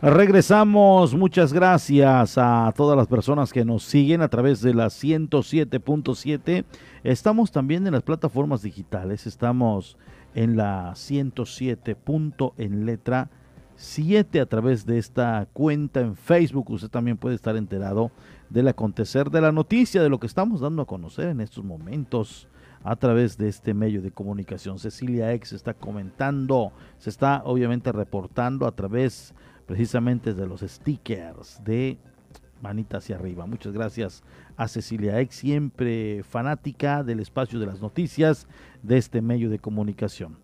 Regresamos, muchas gracias a todas las personas que nos siguen a través de la 107.7. Estamos también en las plataformas digitales, estamos en la 107. en letra 7 a través de esta cuenta en Facebook. Usted también puede estar enterado del acontecer de la noticia, de lo que estamos dando a conocer en estos momentos a través de este medio de comunicación. Cecilia X está comentando, se está obviamente reportando a través precisamente de los stickers de manita hacia arriba. Muchas gracias a Cecilia X, siempre fanática del espacio de las noticias de este medio de comunicación.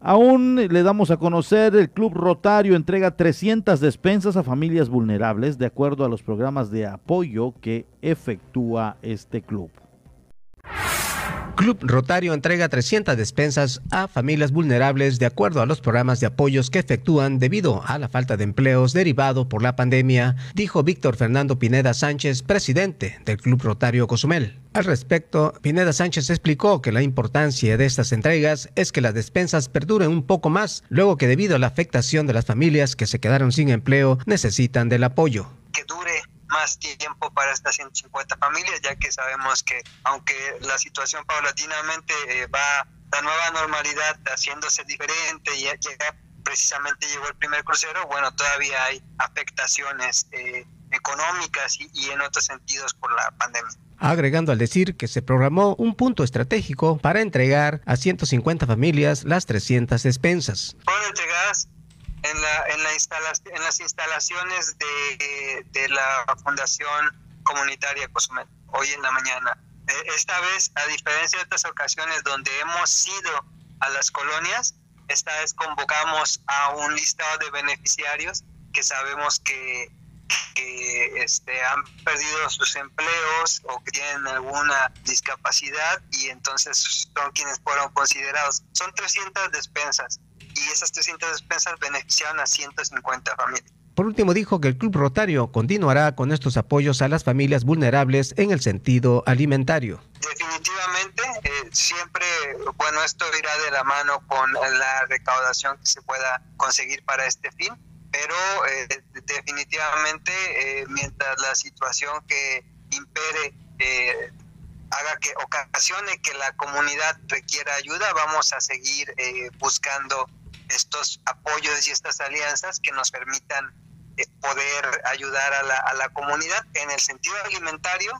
Aún le damos a conocer, el Club Rotario entrega 300 despensas a familias vulnerables de acuerdo a los programas de apoyo que efectúa este club. Club Rotario entrega 300 despensas a familias vulnerables de acuerdo a los programas de apoyos que efectúan debido a la falta de empleos derivado por la pandemia, dijo Víctor Fernando Pineda Sánchez, presidente del Club Rotario Cozumel. Al respecto, Pineda Sánchez explicó que la importancia de estas entregas es que las despensas perduren un poco más, luego que debido a la afectación de las familias que se quedaron sin empleo necesitan del apoyo. Que dure más tiempo para estas 150 familias, ya que sabemos que aunque la situación paulatinamente eh, va la nueva normalidad haciéndose diferente y ya, precisamente llegó el primer crucero, bueno, todavía hay afectaciones eh, económicas y, y en otros sentidos por la pandemia agregando al decir que se programó un punto estratégico para entregar a 150 familias las 300 despensas. Fueron entregadas en, la, en, la en las instalaciones de, de, la Fundación Comunitaria Cozumel, hoy en la mañana. Eh, esta vez, a diferencia de otras ocasiones donde hemos ido a las colonias, esta vez convocamos a un listado de beneficiarios que sabemos que que este, han perdido sus empleos o que tienen alguna discapacidad y entonces son quienes fueron considerados. Son 300 despensas y esas 300 despensas beneficiaron a 150 familias. Por último, dijo que el Club Rotario continuará con estos apoyos a las familias vulnerables en el sentido alimentario. Definitivamente, eh, siempre, bueno, esto irá de la mano con la recaudación que se pueda conseguir para este fin pero eh, definitivamente eh, mientras la situación que impere eh, haga que ocasione que la comunidad requiera ayuda, vamos a seguir buscando estos apoyos y estas alianzas que nos permitan poder ayudar a la, a la comunidad en el sentido alimentario.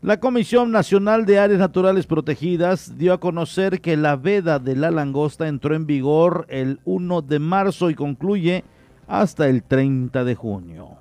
La Comisión Nacional de Áreas Naturales Protegidas dio a conocer que la veda de la langosta entró en vigor el 1 de marzo y concluye hasta el 30 de junio.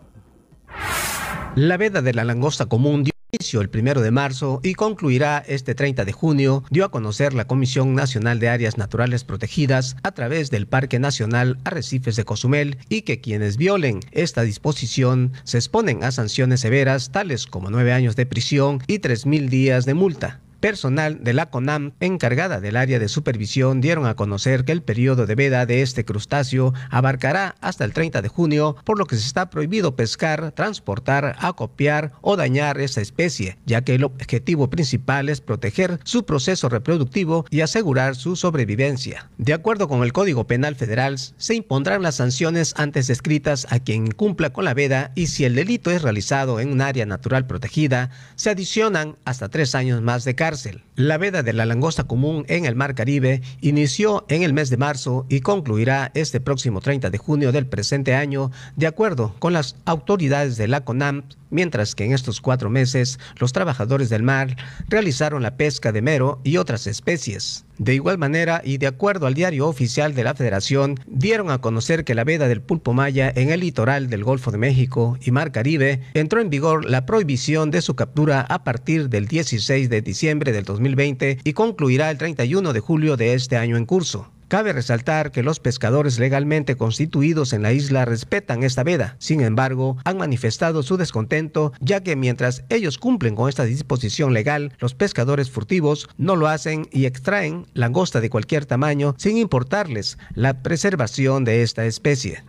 La veda de la langosta común dio inicio el primero de marzo y concluirá este 30 de junio, dio a conocer la Comisión Nacional de Áreas Naturales Protegidas a través del Parque Nacional Arrecifes de Cozumel y que quienes violen esta disposición se exponen a sanciones severas tales como nueve años de prisión y tres mil días de multa. Personal de la CONAM encargada del área de supervisión dieron a conocer que el periodo de veda de este crustáceo abarcará hasta el 30 de junio, por lo que se está prohibido pescar, transportar, acopiar o dañar esta especie, ya que el objetivo principal es proteger su proceso reproductivo y asegurar su sobrevivencia. De acuerdo con el Código Penal Federal, se impondrán las sanciones antes descritas a quien cumpla con la veda y si el delito es realizado en un área natural protegida, se adicionan hasta tres años más de cárcel la veda de la langosta común en el Mar Caribe inició en el mes de marzo y concluirá este próximo 30 de junio del presente año, de acuerdo con las autoridades de la CONAM mientras que en estos cuatro meses los trabajadores del mar realizaron la pesca de mero y otras especies. De igual manera, y de acuerdo al diario oficial de la Federación, dieron a conocer que la veda del pulpo maya en el litoral del Golfo de México y Mar Caribe entró en vigor la prohibición de su captura a partir del 16 de diciembre del 2020 y concluirá el 31 de julio de este año en curso. Cabe resaltar que los pescadores legalmente constituidos en la isla respetan esta veda. Sin embargo, han manifestado su descontento ya que mientras ellos cumplen con esta disposición legal, los pescadores furtivos no lo hacen y extraen langosta de cualquier tamaño sin importarles la preservación de esta especie.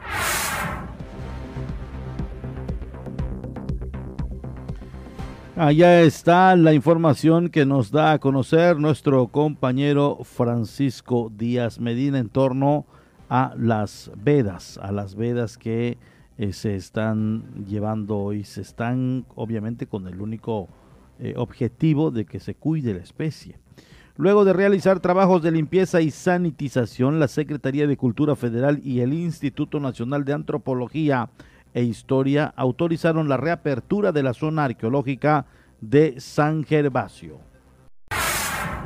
Allá está la información que nos da a conocer nuestro compañero Francisco Díaz Medina en torno a las vedas, a las vedas que eh, se están llevando y se están obviamente con el único eh, objetivo de que se cuide la especie. Luego de realizar trabajos de limpieza y sanitización, la Secretaría de Cultura Federal y el Instituto Nacional de Antropología e Historia autorizaron la reapertura de la zona arqueológica de San Gervasio.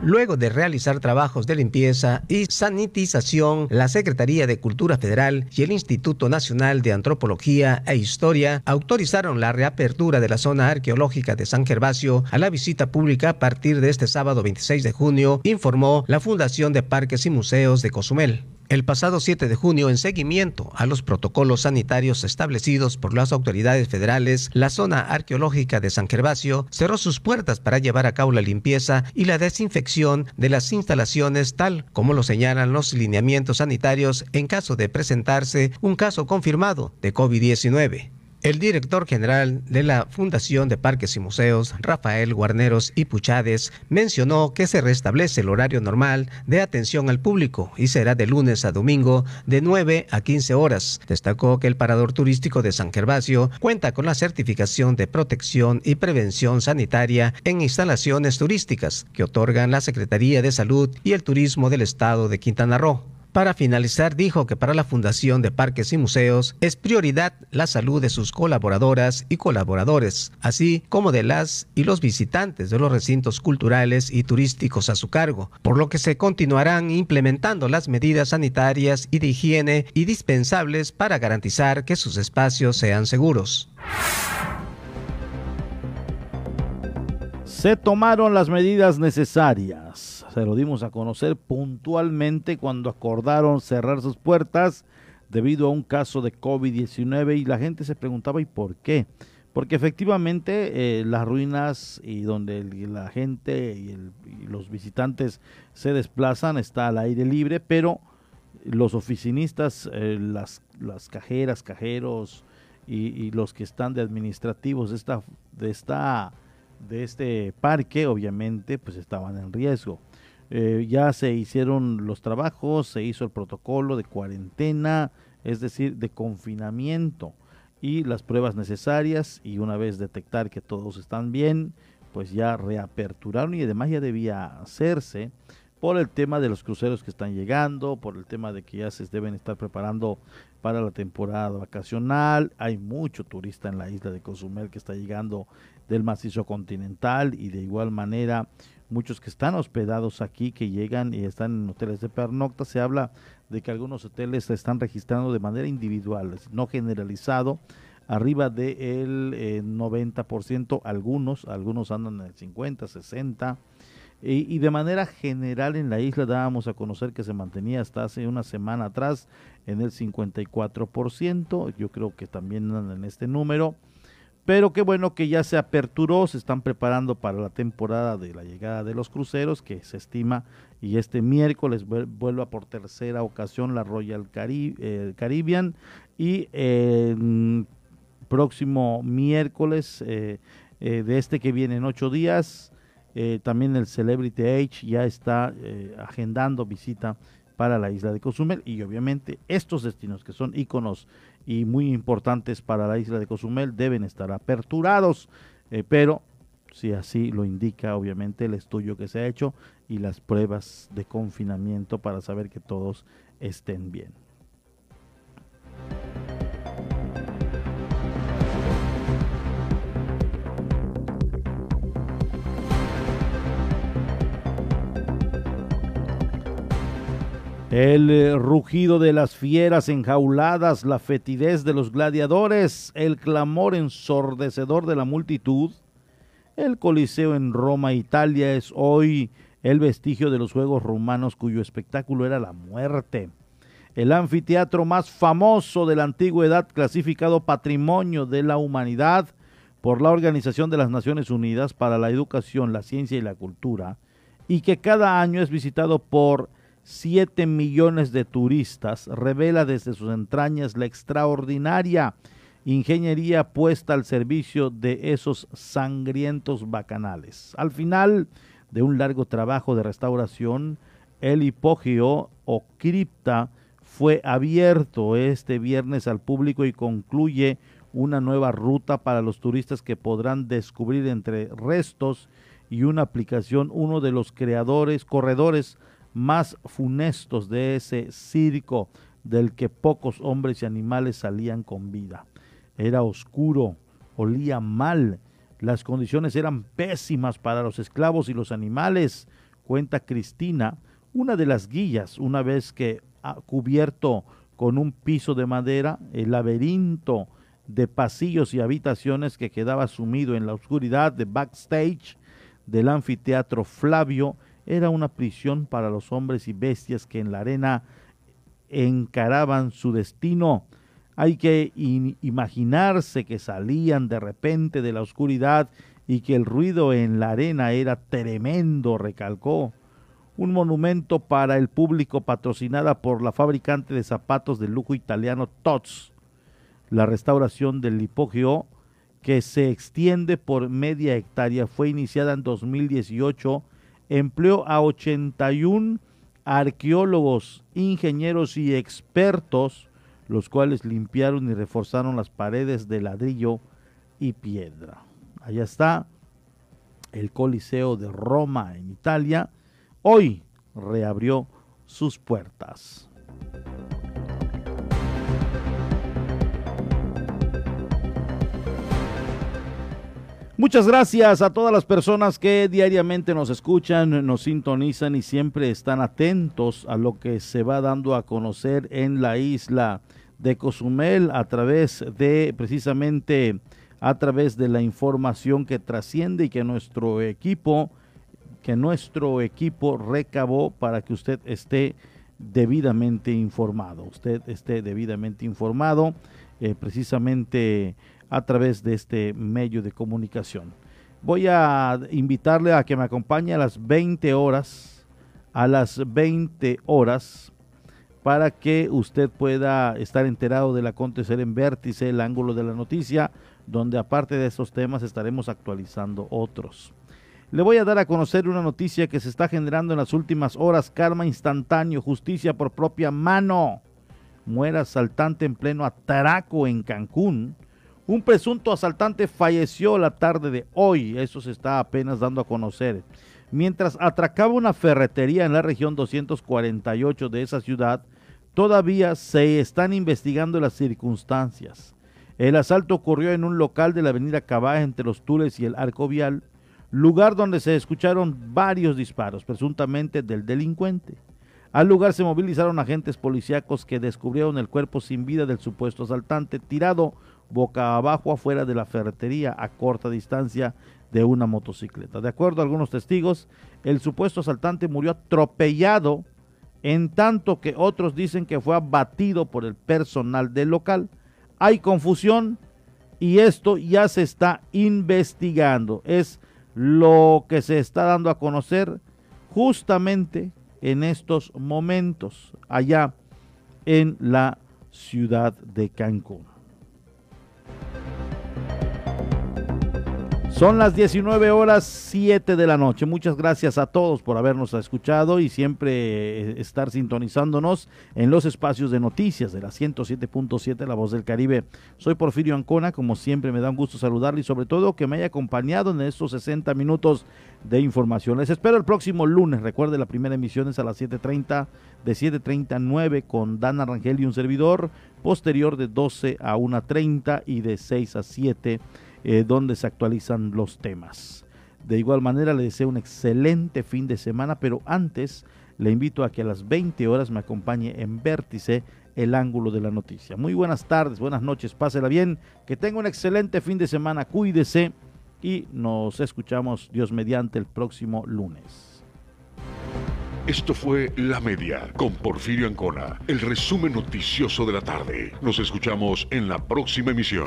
Luego de realizar trabajos de limpieza y sanitización, la Secretaría de Cultura Federal y el Instituto Nacional de Antropología e Historia autorizaron la reapertura de la zona arqueológica de San Gervasio a la visita pública a partir de este sábado 26 de junio, informó la Fundación de Parques y Museos de Cozumel. El pasado 7 de junio, en seguimiento a los protocolos sanitarios establecidos por las autoridades federales, la zona arqueológica de San Gervasio cerró sus puertas para llevar a cabo la limpieza y la desinfección de las instalaciones tal como lo señalan los lineamientos sanitarios en caso de presentarse un caso confirmado de COVID-19. El director general de la Fundación de Parques y Museos, Rafael Guarneros y Puchades, mencionó que se restablece el horario normal de atención al público y será de lunes a domingo de 9 a 15 horas. Destacó que el parador turístico de San Gervasio cuenta con la certificación de protección y prevención sanitaria en instalaciones turísticas que otorgan la Secretaría de Salud y el Turismo del Estado de Quintana Roo. Para finalizar, dijo que para la Fundación de Parques y Museos es prioridad la salud de sus colaboradoras y colaboradores, así como de las y los visitantes de los recintos culturales y turísticos a su cargo, por lo que se continuarán implementando las medidas sanitarias y de higiene indispensables para garantizar que sus espacios sean seguros. Se tomaron las medidas necesarias se lo dimos a conocer puntualmente cuando acordaron cerrar sus puertas debido a un caso de COVID-19 y la gente se preguntaba ¿y por qué? Porque efectivamente eh, las ruinas y donde la gente y, los visitantes se desplazan está al aire libre, pero los oficinistas, eh, las, las cajeras, cajeros y, los que están de administrativos de esta, de esta de este parque obviamente pues estaban en riesgo. Eh, ya se hicieron los trabajos, se hizo el protocolo de cuarentena, es decir, de confinamiento y las pruebas necesarias y una vez detectar que todos están bien, pues ya reaperturaron y además ya debía hacerse por el tema de los cruceros que están llegando, por el tema de que ya se deben estar preparando para la temporada vacacional. Hay mucho turista en la isla de Cozumel que está llegando del macizo continental y de igual manera muchos que están hospedados aquí, que llegan y están en hoteles de pernocta, se habla de que algunos hoteles se están registrando de manera individual, no generalizado, arriba del de 90%, eh, algunos, algunos andan en el 50, 60, y, y, de manera general en la isla dábamos a conocer que se mantenía hasta hace una semana atrás en el 54%, yo creo que también andan en este número, pero qué bueno que ya se aperturó, se están preparando para la temporada de la llegada de los cruceros, que se estima, y este miércoles vuelva por tercera ocasión la Royal eh, Caribbean, y el próximo miércoles eh, eh, de este que viene en ocho días, también el Celebrity Age ya está agendando visita para la isla de Cozumel y obviamente estos destinos que son íconos y muy importantes para la isla de Cozumel deben estar aperturados, eh, pero si así lo indica obviamente el estudio que se ha hecho y las pruebas de confinamiento para saber que todos estén bien. El eh, rugido de las fieras enjauladas, la fetidez de los gladiadores, el clamor ensordecedor de la multitud. El Coliseo en Roma, Italia, es hoy el vestigio de los Juegos Romanos cuyo espectáculo era la muerte. El anfiteatro más famoso de la antigüedad, clasificado Patrimonio de la Humanidad por la Organización de las Naciones Unidas para la Educación, la Ciencia y la Cultura, y que cada año es visitado por 7 millones de turistas, revela desde sus entrañas la extraordinaria ingeniería puesta al servicio de esos sangrientos bacanales. Al final de un largo trabajo de restauración, el hipogeo o cripta fue abierto este viernes al público y concluye una nueva ruta para los turistas que podrán descubrir entre restos y una aplicación uno de los creadores, corredores más funestos de ese circo del que pocos hombres y animales salían con vida. Era oscuro, olía mal, las condiciones eran pésimas para los esclavos y los animales, cuenta Cristina, una de las guías, una vez que ha cubierto con un piso de madera, el laberinto de pasillos y habitaciones que quedaba sumido en la oscuridad de backstage del anfiteatro Flavio era una prisión para los hombres y bestias que en la arena encaraban su destino. Hay que imaginarse que salían de repente de la oscuridad y que el ruido en la arena era tremendo, recalcó. Un monumento para el público patrocinada por la fabricante de zapatos de lujo italiano Tots. La restauración del hipogeo, que se extiende por media hectárea, fue iniciada en 2018, empleó a 81 arqueólogos, ingenieros y expertos, los cuales limpiaron y reforzaron las paredes de ladrillo y piedra. Allá está el Coliseo de Roma en Italia. Hoy reabrió sus puertas. Muchas gracias a todas las personas que diariamente nos escuchan, nos sintonizan y siempre están atentos a lo que se va dando a conocer en la isla de Cozumel a través de precisamente a través de la información que trasciende y que nuestro equipo que nuestro equipo recabó para que usted esté debidamente informado. Usted esté debidamente informado eh, precisamente a través de este medio de comunicación. Voy a invitarle a que me acompañe a las 20 horas, a las 20 horas, para que usted pueda estar enterado del acontecer en Vértice, el ángulo de la noticia, donde aparte de estos temas estaremos actualizando otros. Le voy a dar a conocer una noticia que se está generando en las últimas horas, karma instantáneo, justicia por propia mano. Muera asaltante en pleno atraco en Cancún. Un presunto asaltante falleció la tarde de hoy, eso se está apenas dando a conocer. Mientras atracaba una ferretería en la región 248 de esa ciudad, todavía se están investigando las circunstancias. El asalto ocurrió en un local de la avenida Cabá entre los Tules y el Arco Vial, lugar donde se escucharon varios disparos, presuntamente del delincuente. Al lugar se movilizaron agentes policíacos que descubrieron el cuerpo sin vida del supuesto asaltante tirado boca abajo afuera de la ferretería a corta distancia de una motocicleta. De acuerdo a algunos testigos, el supuesto asaltante murió atropellado, en tanto que otros dicen que fue abatido por el personal del local. Hay confusión y esto ya se está investigando. Es lo que se está dando a conocer justamente en estos momentos allá en la ciudad de Cancún. Son las 19 horas 7 de la noche. Muchas gracias a todos por habernos escuchado y siempre eh, estar sintonizándonos en los espacios de noticias de la 107.7 La Voz del Caribe. Soy Porfirio Ancona, como siempre me da un gusto saludarle y sobre todo que me haya acompañado en estos 60 minutos de información. Les espero el próximo lunes. Recuerde, la primera emisión es a las 7.30, de 7.30 a 9 con Dana Rangel y un servidor. Posterior de 12 a 1.30 y de 6 a 7 eh, donde se actualizan los temas. De igual manera le deseo un excelente fin de semana, pero antes le invito a que a las 20 horas me acompañe en Vértice, el ángulo de la noticia. Muy buenas tardes, buenas noches, pásela bien, que tenga un excelente fin de semana, cuídese y nos escuchamos Dios mediante el próximo lunes. Esto fue La Media con Porfirio Ancona, el resumen noticioso de la tarde. Nos escuchamos en la próxima emisión.